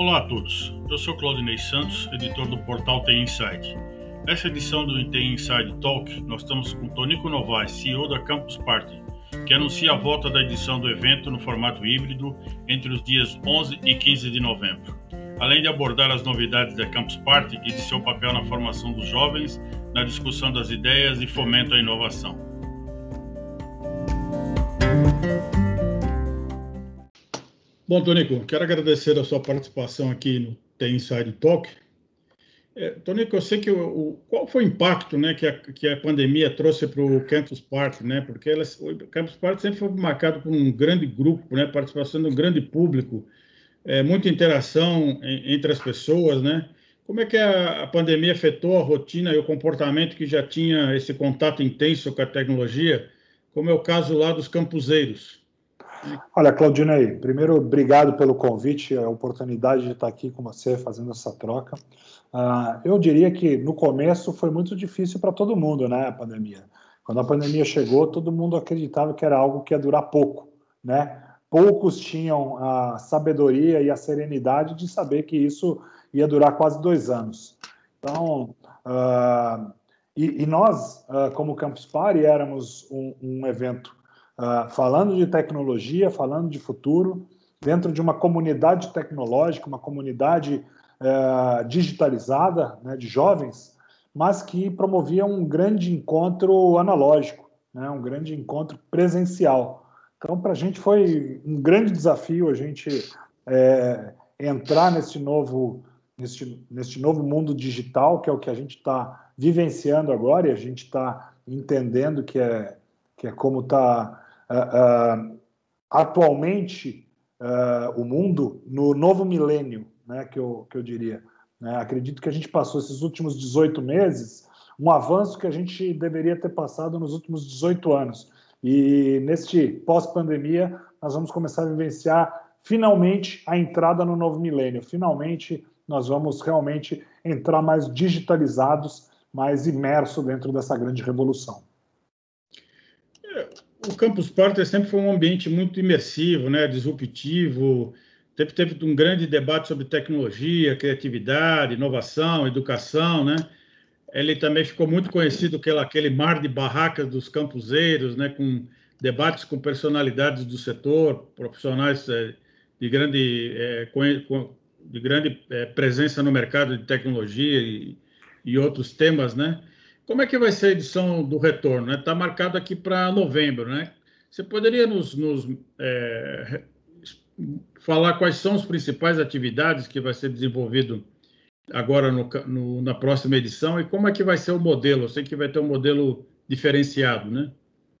Olá a todos, eu sou Claudinei Santos, editor do portal TI Insight. Nessa edição do TI Inside Talk, nós estamos com Tonico Novaes, CEO da Campus Party, que anuncia a volta da edição do evento no formato híbrido entre os dias 11 e 15 de novembro. Além de abordar as novidades da Campus Party e de seu papel na formação dos jovens, na discussão das ideias e fomento à inovação. Bom, Tonico, quero agradecer a sua participação aqui no The Inside Talk. É, Tonico, eu sei que o, o, qual foi o impacto né, que, a, que a pandemia trouxe para o Campus Party, né? Porque elas, o Campus Party sempre foi marcado por um grande grupo, né? Participação de um grande público, é, muita interação em, entre as pessoas, né? Como é que a, a pandemia afetou a rotina e o comportamento que já tinha esse contato intenso com a tecnologia, como é o caso lá dos campuseiros? Olha, Claudinei, primeiro, obrigado pelo convite, a oportunidade de estar aqui com você fazendo essa troca. Uh, eu diria que no começo foi muito difícil para todo mundo, né, a pandemia. Quando a pandemia chegou, todo mundo acreditava que era algo que ia durar pouco, né? Poucos tinham a sabedoria e a serenidade de saber que isso ia durar quase dois anos. Então, uh, e, e, nós, uh, como Campus Party, éramos um, um evento uh, falando de tecnologia, falando de futuro, dentro de uma comunidade tecnológica, uma comunidade uh, digitalizada, né, de jovens, mas que promovia um grande encontro analógico, né, um grande encontro presencial. Então, para a gente foi um grande desafio a gente é, entrar nesse novo, nesse, nesse novo mundo digital, que é o que a gente está vivenciando agora, e a gente está entendendo que é, que é como está uh, atualmente uh, o mundo no novo milênio, né, que, eu, que eu diria. Né? Acredito que a gente passou esses últimos 18 meses um avanço que a gente deveria ter passado nos últimos 18 anos. E neste pós-pandemia, nós vamos começar a vivenciar finalmente a entrada no novo milênio. Finalmente, nós vamos realmente entrar mais digitalizados, mais imerso dentro dessa grande revolução o Campus Party sempre foi um ambiente muito imersivo, né, disruptivo. Teve, teve um grande debate sobre tecnologia, criatividade, inovação, educação, né? Ele também ficou muito conhecido pelo aquele mar de barracas dos campuseiros, né, com debates com personalidades do setor, profissionais é, de grande, é, de grande é, presença no mercado de tecnologia e, e outros temas, né? Como é que vai ser a edição do retorno? Está né? marcado aqui para novembro, né? Você poderia nos, nos é, falar quais são as principais atividades que vai ser desenvolvido agora no, no, na próxima edição e como é que vai ser o modelo? Eu sei que vai ter um modelo diferenciado, né?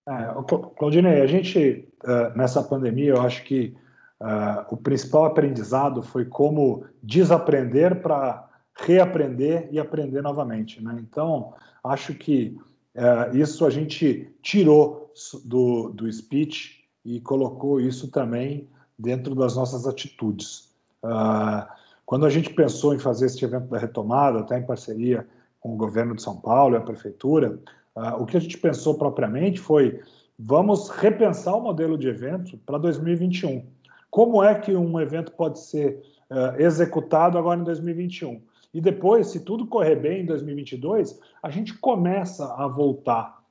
É, Claudinei, a gente, uh, nessa pandemia, eu acho que uh, o principal aprendizado foi como desaprender para reaprender e aprender novamente. Né? Então, acho que é, isso a gente tirou do, do speech e colocou isso também dentro das nossas atitudes. Uh, quando a gente pensou em fazer este evento da retomada, até em parceria com o governo de São Paulo e a prefeitura, uh, o que a gente pensou propriamente foi vamos repensar o modelo de evento para 2021. Como é que um evento pode ser uh, executado agora em 2021? E depois, se tudo correr bem em 2022, a gente começa a voltar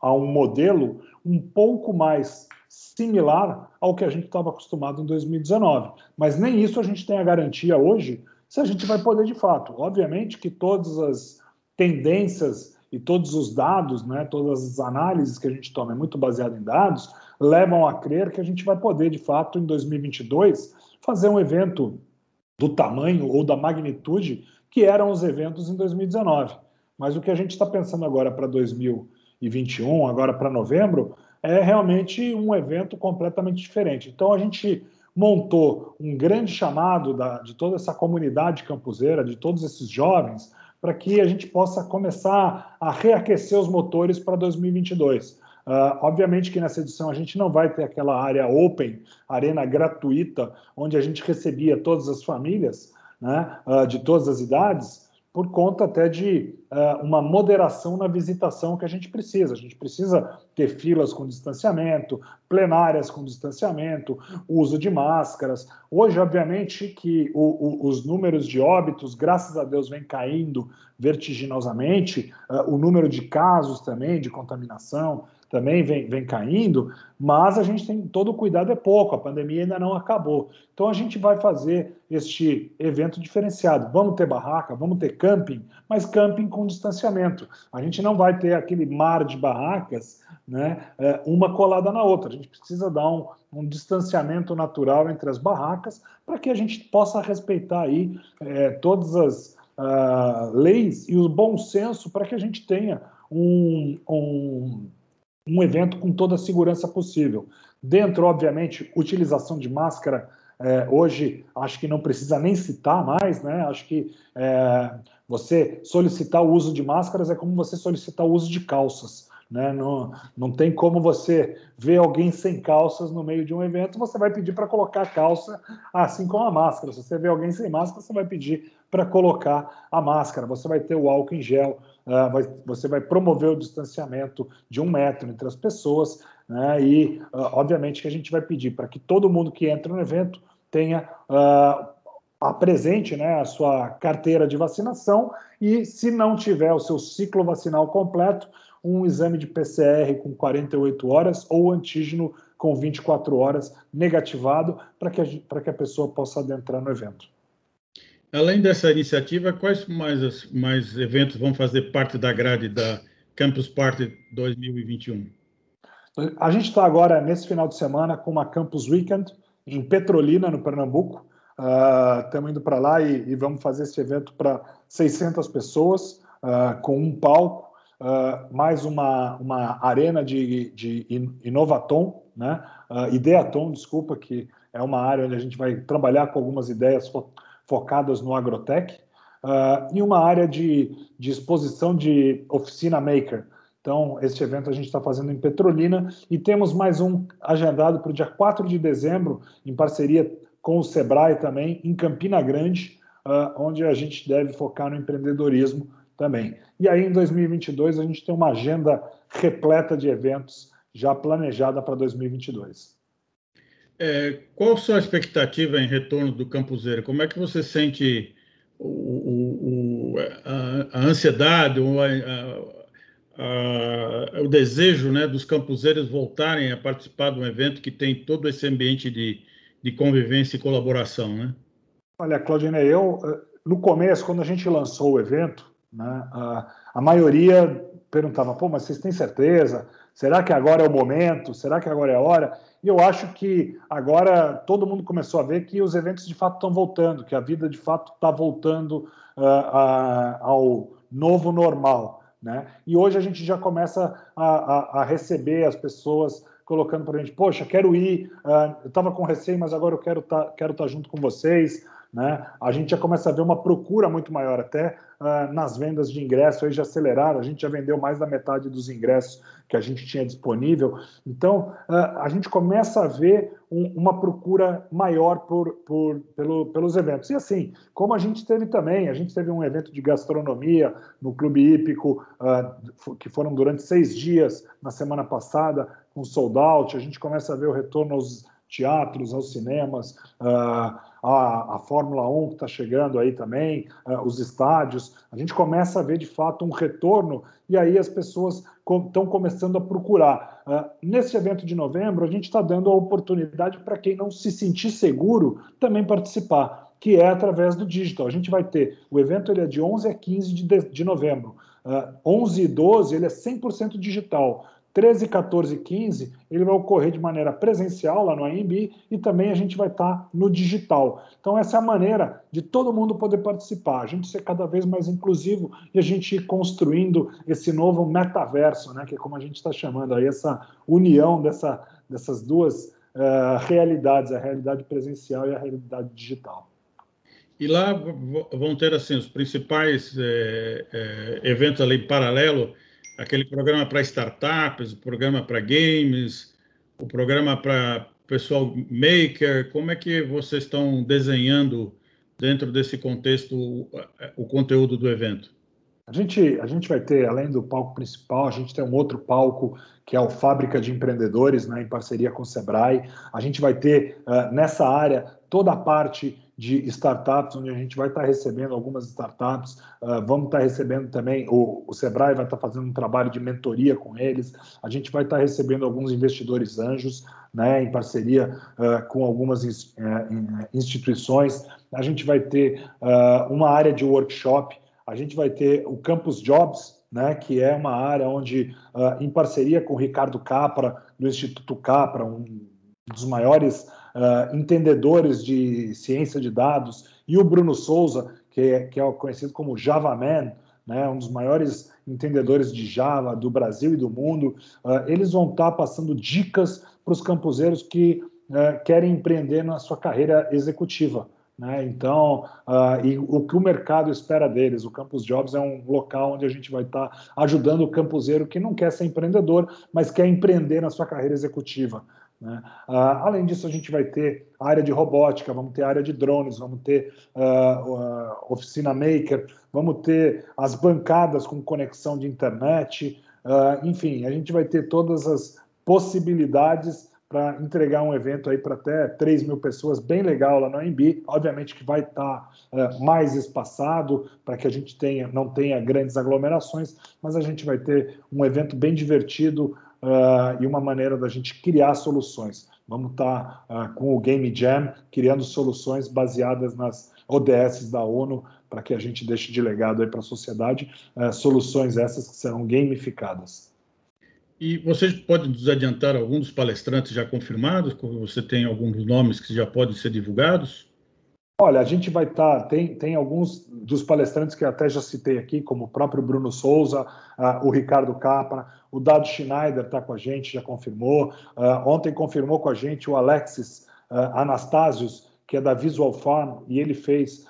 a um modelo um pouco mais similar ao que a gente estava acostumado em 2019. Mas nem isso a gente tem a garantia hoje se a gente vai poder de fato. Obviamente que todas as tendências e todos os dados, né, todas as análises que a gente toma é muito baseado em dados, levam a crer que a gente vai poder de fato em 2022 fazer um evento do tamanho ou da magnitude que eram os eventos em 2019. Mas o que a gente está pensando agora para 2021, agora para novembro, é realmente um evento completamente diferente. Então a gente montou um grande chamado da, de toda essa comunidade campuseira, de todos esses jovens, para que a gente possa começar a reaquecer os motores para 2022. Uh, obviamente que nessa edição a gente não vai ter aquela área open, arena gratuita, onde a gente recebia todas as famílias, né, uh, de todas as idades, por conta até de uh, uma moderação na visitação que a gente precisa. A gente precisa ter filas com distanciamento, plenárias com distanciamento, uso de máscaras. Hoje, obviamente, que o, o, os números de óbitos, graças a Deus, vem caindo vertiginosamente, uh, o número de casos também de contaminação também vem, vem caindo, mas a gente tem todo o cuidado é pouco, a pandemia ainda não acabou. Então a gente vai fazer este evento diferenciado. Vamos ter barraca, vamos ter camping, mas camping com distanciamento. A gente não vai ter aquele mar de barracas, né, é, uma colada na outra. A gente precisa dar um, um distanciamento natural entre as barracas para que a gente possa respeitar aí é, todas as uh, leis e o bom senso para que a gente tenha um, um um evento com toda a segurança possível. Dentro, obviamente, utilização de máscara, é, hoje acho que não precisa nem citar mais, né? Acho que é, você solicitar o uso de máscaras é como você solicitar o uso de calças. Né? Não, não tem como você ver alguém sem calças no meio de um evento, você vai pedir para colocar a calça, assim como a máscara. Se você vê alguém sem máscara, você vai pedir para colocar a máscara. Você vai ter o álcool em gel, vai, você vai promover o distanciamento de um metro entre as pessoas, né? e uh, obviamente que a gente vai pedir para que todo mundo que entra no evento tenha uh, a presente né, a sua carteira de vacinação e, se não tiver o seu ciclo vacinal completo, um exame de PCR com 48 horas ou antígeno com 24 horas negativado para que, que a pessoa possa adentrar no evento. Além dessa iniciativa, quais mais, mais eventos vão fazer parte da grade da Campus Party 2021? A gente está agora, nesse final de semana, com uma Campus Weekend em Petrolina, no Pernambuco. Estamos uh, indo para lá e, e, vamos fazer esse evento para 600 pessoas, uh, com um palco, uh, mais uma, uma arena de, de Inovaton, né? Ideaton, desculpa, que é uma área onde a gente vai trabalhar com algumas ideias focadas no agrotech, uh, e uma área de, de exposição de oficina maker. Então, este evento a gente está fazendo em Petrolina e temos mais um agendado para o dia 4 de dezembro, em parceria com o Sebrae também, em Campina Grande, uh, onde a gente deve focar no empreendedorismo também. E aí, em 2022, a gente tem uma agenda repleta de eventos já planejada para 2022. É, qual a sua expectativa em retorno do Campuseiro? Como é que você sente o, o, a, a, ansiedade, a, o desejo né, dos campuseiros voltarem a participar de um evento que tem todo esse ambiente de, de convivência e colaboração? Né? Olha, Claudine, eu, eh, no começo, quando a gente lançou o evento, né? A, a maioria perguntava: pô, mas vocês têm certeza? Será que agora é o momento? Será que agora é a hora? E eu acho que agora todo mundo começou a ver que os eventos de fato estão voltando, que a vida de fato está voltando uh, ao novo normal. Né? E hoje a gente já começa a, a, a receber as pessoas colocando para a gente: poxa, quero ir, uh, eu estava com receio, mas agora eu quero estar tá, quero tá junto com vocês. Né? A gente já começa a ver uma procura muito maior até uh, nas vendas de ingressos, aí já aceleraram, a gente já vendeu mais da metade dos ingressos que a gente tinha disponível. Então, uh, a gente começa a ver um, uma procura maior por, por, pelo, pelos eventos. E assim, como a gente teve também, a gente teve um evento de gastronomia no Clube Hípico, uh, que foram durante seis dias na semana passada, com sold out, a gente começa a ver o retorno aos teatros, aos cinemas, uh, a, a Fórmula 1 que está chegando aí também, uh, os estádios. A gente começa a ver de fato um retorno e aí as pessoas estão começando a procurar. Uh, nesse evento de novembro, a gente está dando a oportunidade para quem não se sentir seguro também participar, que é através do digital. A gente vai ter, o evento ele é de 11 a 15 de, de novembro. Uh, 11 e 12 ele é 100% digital. 13, 14 e 15, ele vai ocorrer de maneira presencial lá no AMB e também a gente vai estar no digital. Então, essa é a maneira de todo mundo poder participar, a gente ser cada vez mais inclusivo e a gente ir construindo esse novo metaverso, né, que é como a gente está chamando aí, essa união dessa, dessas duas uh, realidades, a realidade presencial e a realidade digital. E lá vão ter assim os principais é, é, eventos ali em paralelo aquele programa para startups, o programa para games, o programa para pessoal maker. Como é que vocês estão desenhando dentro desse contexto o, o conteúdo do evento? A gente, a gente vai ter, além do palco principal, a gente tem um outro palco que é o Fábrica de Empreendedores, né, em parceria com o Sebrae. A gente vai ter uh, nessa área toda a parte de startups, onde a gente vai estar recebendo algumas startups, uh, vamos estar recebendo também, o, Sebrae vai estar fazendo um trabalho de mentoria com eles, a gente vai estar recebendo alguns investidores anjos, né, em parceria uh, com algumas instituições, a gente vai ter uma área de workshop. A gente vai ter o Campus Jobs, né, que é uma área onde, em parceria com o Ricardo Capra, do Instituto Capra, um dos maiores uh, entendedores de ciência de dados, e o Bruno Souza, que é, que é conhecido como Java Man, né, um dos maiores entendedores de Java do Brasil e do mundo, uh, eles vão estar passando dicas para os campuseiros que querem empreender na sua carreira executiva. Né? Então, uh, e o que o mercado espera deles, o Campus Jobs é um local onde a gente vai estar tá ajudando o campuseiro que não quer ser empreendedor, mas quer empreender na sua carreira executiva. Né? Uh, além disso, a gente vai ter área de robótica, vamos ter área de drones, vamos ter uh, oficina maker, vamos ter as bancadas com conexão de internet, enfim, a gente vai ter todas as possibilidades para entregar um evento aí para até 3 mil pessoas, bem legal lá no AMB. Obviamente que vai estar tá, uh, mais espaçado para que a gente tenha, não tenha grandes aglomerações, mas a gente vai ter um evento bem divertido uh, e uma maneira da gente criar soluções. Vamos estar tá, uh, com o Game Jam criando soluções baseadas nas ODS da ONU para que a gente deixe de legado para a sociedade soluções essas que serão gamificadas. E você pode nos adiantar alguns dos palestrantes já confirmados? Você tem alguns nomes que já podem ser divulgados? Olha, a gente vai estar. Tá, tem, tem alguns dos palestrantes que até já citei aqui, como o próprio Bruno Souza, uh, o Ricardo Capra, o Dado Schneider está com a gente, já confirmou. Uh, ontem confirmou com a gente o Alexis uh, Anastasios, que é da Visual Farm, e ele fez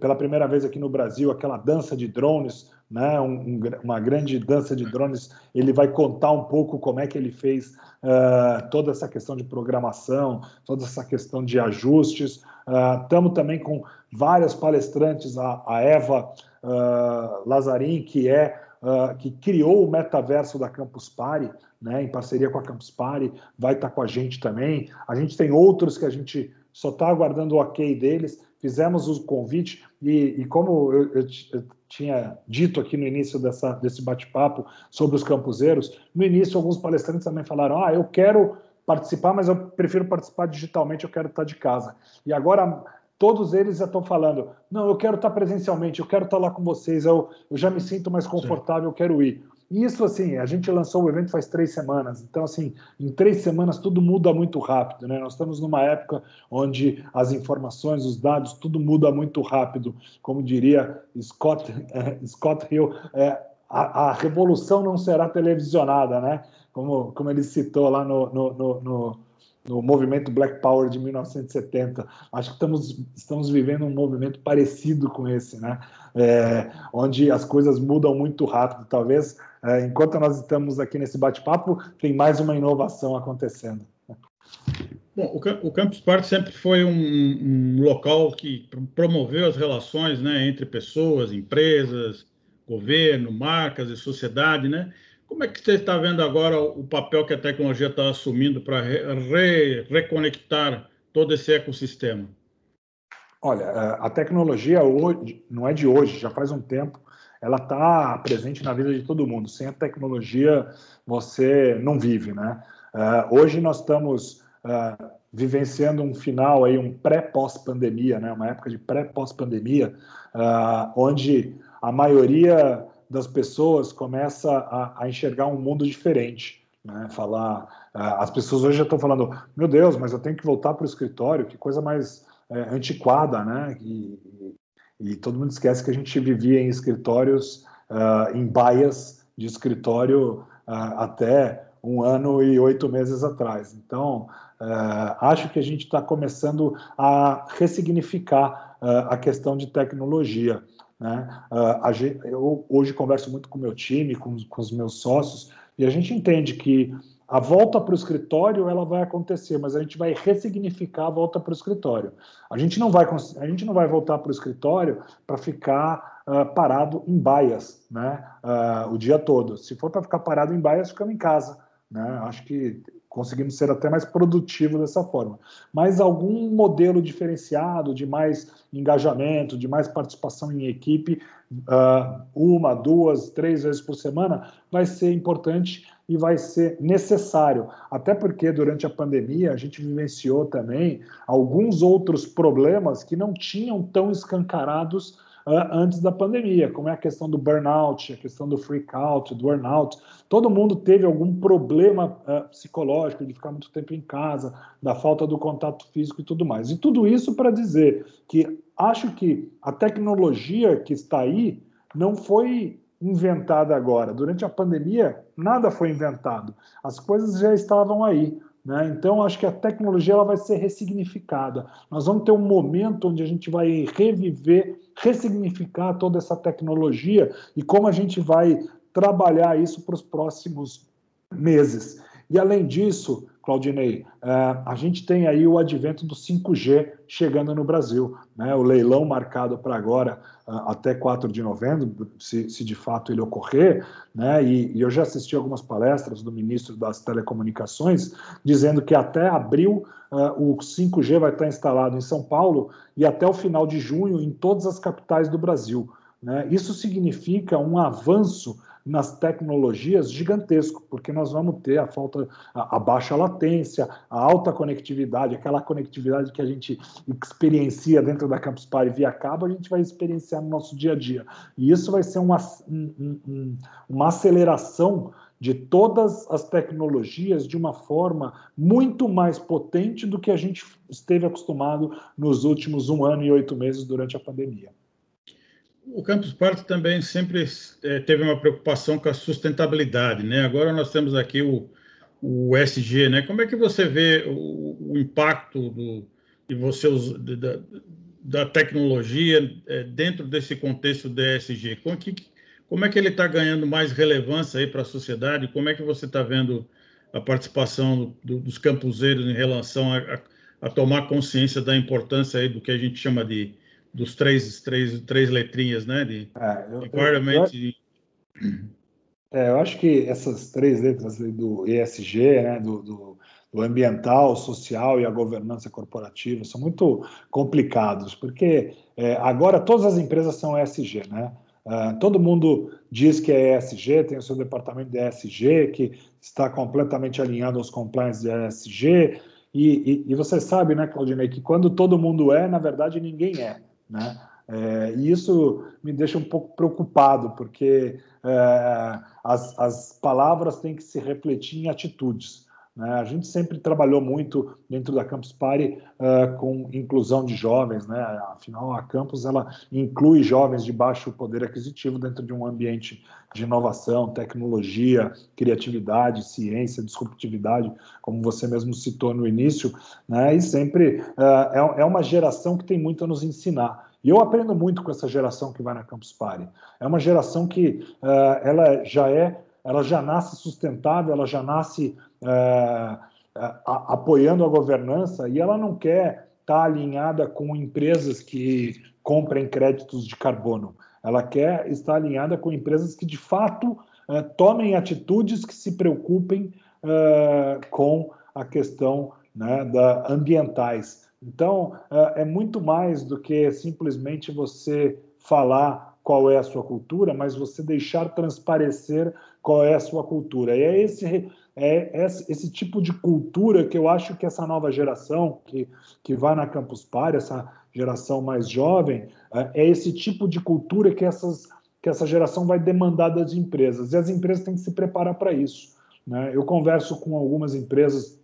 pela primeira vez aqui no Brasil aquela dança de drones né, um, uma grande dança de drones. Ele vai contar um pouco como é que ele fez uh, toda essa questão de programação, toda essa questão de ajustes. Estamos uh, também com várias palestrantes, a, a Eva uh, Lazarin, que é que criou o metaverso da Campus Party, né, em parceria com a Campus Party, vai estar com a gente também. A gente tem outros que a gente só está aguardando o ok deles. Fizemos o convite e, e como eu, eu, eu tinha dito aqui no início dessa, desse bate-papo sobre os campuseiros, no início alguns palestrantes também falaram: ah, eu quero participar, mas eu prefiro participar digitalmente, eu quero estar de casa. E agora todos eles já estão falando: não, eu quero estar presencialmente, eu quero estar lá com vocês, eu, eu já me sinto mais confortável, eu quero ir. Isso, assim, a gente lançou o evento faz três semanas, então, assim, em três semanas tudo muda muito rápido, né? Nós estamos numa época onde as informações, os dados, tudo muda muito rápido. Como diria Scott, eh, Scott Hill, é, a, a, revolução não será televisionada, né? Como, como ele citou lá no, no, no, no no movimento Black Power de 1970. Acho que estamos, estamos vivendo um movimento parecido com esse, né? É, onde as coisas mudam muito rápido. Talvez, enquanto nós estamos aqui nesse bate-papo, tem mais uma inovação acontecendo. Bom, o, Campus Party sempre foi um, um, local que promoveu as relações né, entre pessoas, empresas, governo, marcas e sociedade, né? Como é que você está vendo agora o papel que a tecnologia está assumindo para re, reconectar todo esse ecossistema? Olha, é, a tecnologia hoje não é de hoje, já faz um tempo. Ela está presente na vida de todo mundo. Sem a tecnologia, você não vive, né? É, hoje nós estamos é, vivenciando um final aí, um pré-pós-pandemia, né? Uma época de pré-pós-pandemia, onde a maioria das pessoas começa a, a enxergar um mundo diferente. Né? Falar, as pessoas hoje já estão falando, meu Deus, mas eu tenho que voltar para o escritório, que coisa mais é, antiquada, né? E, e, todo mundo esquece que a gente vivia em escritórios, uh, em baias de escritório uh, até um ano e oito meses atrás. Então, uh, acho que a gente está começando a ressignificar a questão de tecnologia. Né? Eu hoje converso muito com meu time, com, com, os meus sócios, e a gente entende que a volta para o escritório ela vai acontecer, mas a gente vai ressignificar a volta para o escritório. A gente não vai, a gente não vai voltar para o escritório para ficar uh, parado em baias né, uh, o dia todo. Se for para ficar parado em baias, ficamos em casa. Né? Acho que conseguimos ser até mais produtivos dessa forma. Mas algum modelo diferenciado de mais engajamento, de mais participação em equipe, uh, uma, duas, três vezes por semana, vai ser importante e vai ser necessário. Até porque durante a pandemia a gente vivenciou também alguns outros problemas que não tinham tão escancarados uh, antes da pandemia, como é a questão do burnout, a questão do freak out, do burnout. Todo mundo teve algum problema uh, psicológico de ficar muito tempo em casa, da falta do contato físico e tudo mais. E tudo isso para dizer que acho que a tecnologia que está aí não foi inventada agora. Durante a pandemia, nada foi inventado. As coisas já estavam aí. Né? Então, acho que a tecnologia ela vai ser ressignificada. Nós vamos ter um momento onde a gente vai reviver, ressignificar toda essa tecnologia e como a gente vai trabalhar isso para os próximos meses. E, além disso, Claudinei, é, a gente tem aí o advento do 5G chegando no Brasil. Né? O leilão marcado para agora, é, até 4 de novembro, se, se de fato ele ocorrer, né? E, e, eu já assisti algumas palestras do ministro das Telecomunicações dizendo que até abril uh, o 5G vai estar instalado em São Paulo e até o final de junho em todas as capitais do Brasil. Né? Isso significa um avanço nas tecnologias gigantesco, porque nós vamos ter a falta, a, a, baixa latência, a alta conectividade, aquela conectividade que a gente experiencia dentro da Campus Party via cabo, a gente vai experienciar no nosso dia a dia. E isso vai ser uma, um, um, uma aceleração de todas as tecnologias de uma forma muito mais potente do que a gente esteve acostumado nos últimos um ano e oito meses durante a pandemia. O Campus Party também sempre é, teve uma preocupação com a sustentabilidade, né? Agora nós temos aqui o, o SG, né? Como é que você vê o, o impacto do, de você da, da tecnologia é, dentro desse contexto do ESG? Como, que, como é que ele está ganhando mais relevância aí para a sociedade? Como é que você está vendo a participação do, dos campuseiros em relação a, a, a tomar consciência da importância aí do que a gente chama de dos três, três, três letrinhas, né? De é, eu, eu, é, eu acho que essas três letras do ESG, né? Do, do, do, ambiental, social e a governança corporativa são muito complicados, porque é, agora todas as empresas são ESG, né? Uh, todo mundo diz que é ESG, tem o seu departamento de ESG, que está completamente alinhado aos compliance de ESG, e, e, e você sabe, né, Claudinei, que quando todo mundo é, na verdade ninguém é. Né? É, e isso me deixa um pouco preocupado, porque é, as, as palavras têm que se refletir em atitudes. Né? A gente sempre trabalhou muito dentro da Campus Party uh, com inclusão de jovens, né? afinal a Campus ela inclui jovens de baixo poder aquisitivo dentro de um ambiente de inovação, tecnologia, criatividade, ciência, disruptividade, como você mesmo citou no início, né? e sempre uh, é, é uma geração que tem muito a nos ensinar. E eu aprendo muito com essa geração que vai na Campus Party. É uma geração que uh, ela já é, ela já nasce sustentável, ela já nasce uh, uh, apoiando a governança e ela não quer estar tá alinhada com empresas que comprem créditos de carbono. Ela quer estar alinhada com empresas que de fato tomem atitudes que se preocupem com a questão né, da ambientais. Então, é, é muito mais do que simplesmente você falar qual é a sua cultura, mas você deixar transparecer qual é a sua cultura. E é esse, é esse tipo de cultura que eu acho que essa nova geração que, que vai na Campus Party, essa geração mais jovem, é, é esse tipo de cultura que, essas, que essa geração vai demandar das empresas. E as empresas têm que se preparar para isso. Né? Eu converso com algumas empresas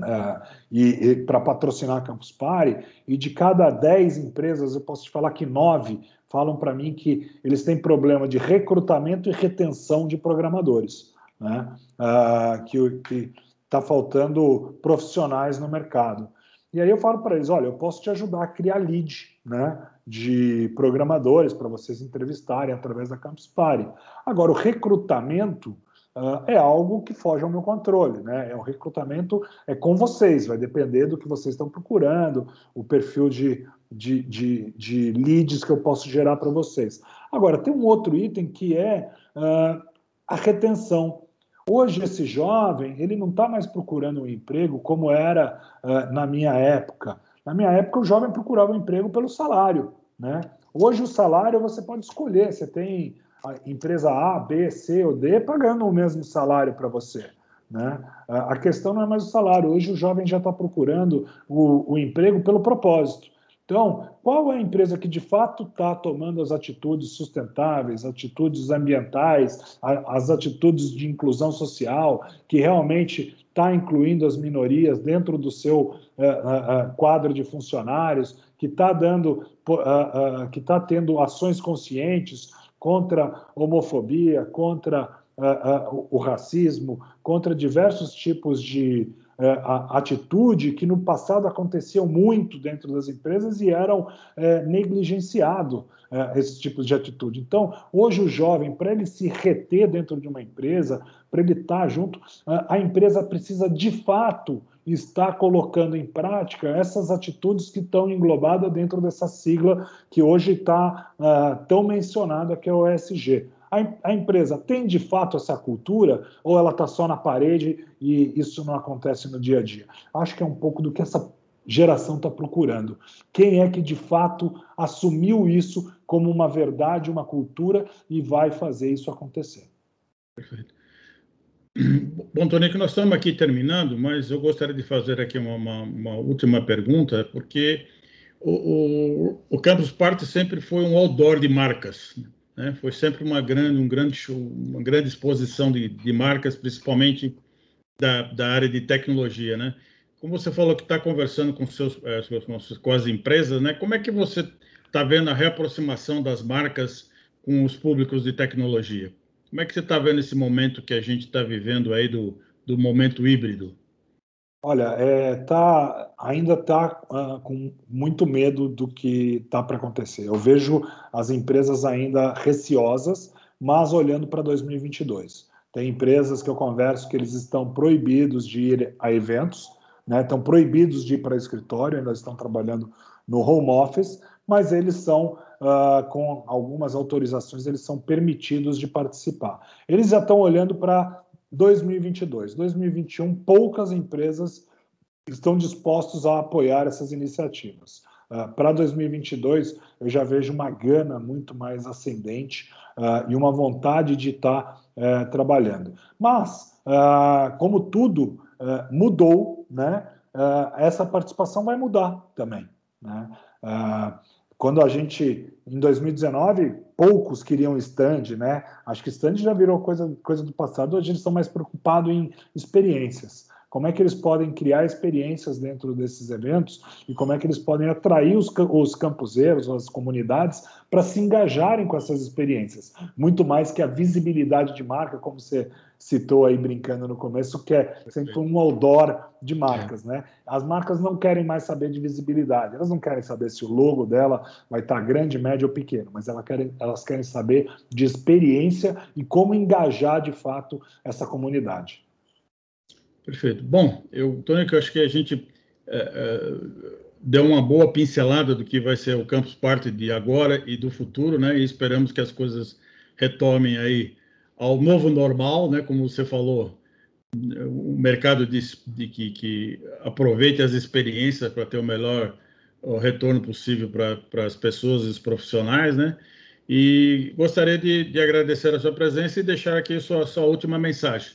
Uh, e, e para patrocinar a Campus Party, e de cada 10 empresas, eu posso te falar que nove falam para mim que eles têm problema de recrutamento e retenção de programadores, né? Uh, que está faltando profissionais no mercado. E aí eu falo para eles, olha, eu posso te ajudar a criar lead, né, de programadores para vocês entrevistarem através da Campus Party. Agora, o recrutamento uh, é algo que foge ao meu controle, né? É um recrutamento é com vocês, vai depender do que vocês estão procurando, o perfil de, de, de, de leads que eu posso gerar para vocês. Agora, tem um outro item que é uh, a retenção. Hoje, esse jovem, ele não está mais procurando um emprego como era uh, na minha época. Na minha época, o jovem procurava um emprego pelo salário, né? Hoje, o salário você pode escolher. Você tem a empresa A, B, C ou D pagando o mesmo salário para você. Né? A questão não é mais o salário. Hoje, o jovem já está procurando o, o emprego pelo propósito. Então, qual é a empresa que de fato está tomando as atitudes sustentáveis, atitudes ambientais, as atitudes de inclusão social, que realmente está incluindo as minorias dentro do seu uh, uh, quadro de funcionários, que está dando, que está tendo ações conscientes contra homofobia, contra o racismo, contra diversos tipos de a atitude que no passado aconteciam muito dentro das empresas e eram é, negligenciado é, esses tipos de atitude. Então, hoje o jovem, para ele se reter dentro de uma empresa, para ele estar junto, a empresa precisa de fato estar colocando em prática essas atitudes que estão englobadas dentro dessa sigla que hoje está uh, tão mencionada, que é o ESG a, empresa tem de fato essa cultura ou ela está só na parede e isso não acontece no dia a dia? Acho que é um pouco do que essa geração está procurando. Quem é que de fato assumiu isso como uma verdade, uma cultura e vai fazer isso acontecer? Perfeito. Bom, Tonico, nós estamos aqui terminando, mas eu gostaria de fazer aqui uma, uma, uma última pergunta, porque o, o, o Campus Party sempre foi um outdoor de marcas. Né? Foi sempre uma grande, um grande show, uma grande exposição de, de marcas, principalmente da, da área de tecnologia, né? Como você falou que está conversando com, seus, com as empresas, né? Como é que você está vendo a reaproximação das marcas com os públicos de tecnologia? Como é que você está vendo esse momento que a gente está vivendo aí do, do momento híbrido? Olha, é, tá, ainda está uh, com muito medo do que está para acontecer. Eu vejo as empresas ainda receosas, mas olhando para 2022. Tem empresas que eu converso que eles estão proibidos de ir a eventos, né? estão proibidos de ir para escritório, ainda estão trabalhando no home office, mas eles são, uh, com algumas autorizações, eles são permitidos de participar. Eles já estão olhando para 2022. 2021, poucas empresas estão dispostos a apoiar essas iniciativas. Uh, Para 2022, eu já vejo uma gana muito mais ascendente uh, e uma vontade de estar tá, uh, trabalhando. Mas, ah, como tudo eh, mudou, né, essa participação vai mudar também. Né? quando a gente, em 2019, poucos queriam stand, né? Acho que stand já virou coisa, coisa do passado, hoje eles estão mais preocupados em experiências. Como é que eles podem criar experiências dentro desses eventos e como é que eles podem atrair os, os campuseiros, as comunidades, para se engajarem com essas experiências. Muito mais que a visibilidade de marca, como você citou aí brincando no começo, que é sempre um outdoor de marcas, né? As marcas não querem mais saber de visibilidade, elas não querem saber se o logo dela vai estar grande, médio ou pequeno, mas elas querem, elas querem saber de experiência e como engajar de fato essa comunidade. Perfeito. Bom, eu, eu acho que a gente é, é, deu uma boa pincelada do que vai ser o Campus Party de agora e do futuro, né? E esperamos que as coisas retomem aí ao novo normal, né? Como você falou, o mercado de, de que, que, aproveite as experiências para ter o melhor o retorno possível para as pessoas e os profissionais, né? E gostaria de, de, agradecer a sua presença e deixar aqui sua, sua última mensagem.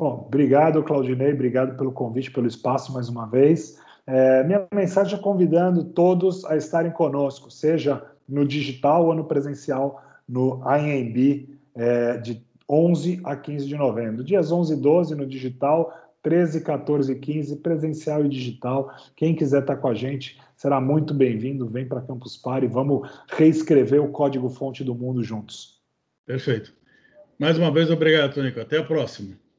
Bom, obrigado, Claudinei, obrigado pelo convite, pelo espaço mais uma vez. É, minha mensagem é convidando todos a estarem conosco, seja no digital ou no presencial, no IMB é, de 11 a 15 de novembro. Dias 11 e 12 no digital, 13, 14 e 15, presencial e digital. Quem quiser estar com a gente será muito bem-vindo. Vem para Campus Party, vamos reescrever o código-fonte do mundo juntos. Perfeito. Mais uma vez, obrigado, Tônico. Até a próxima.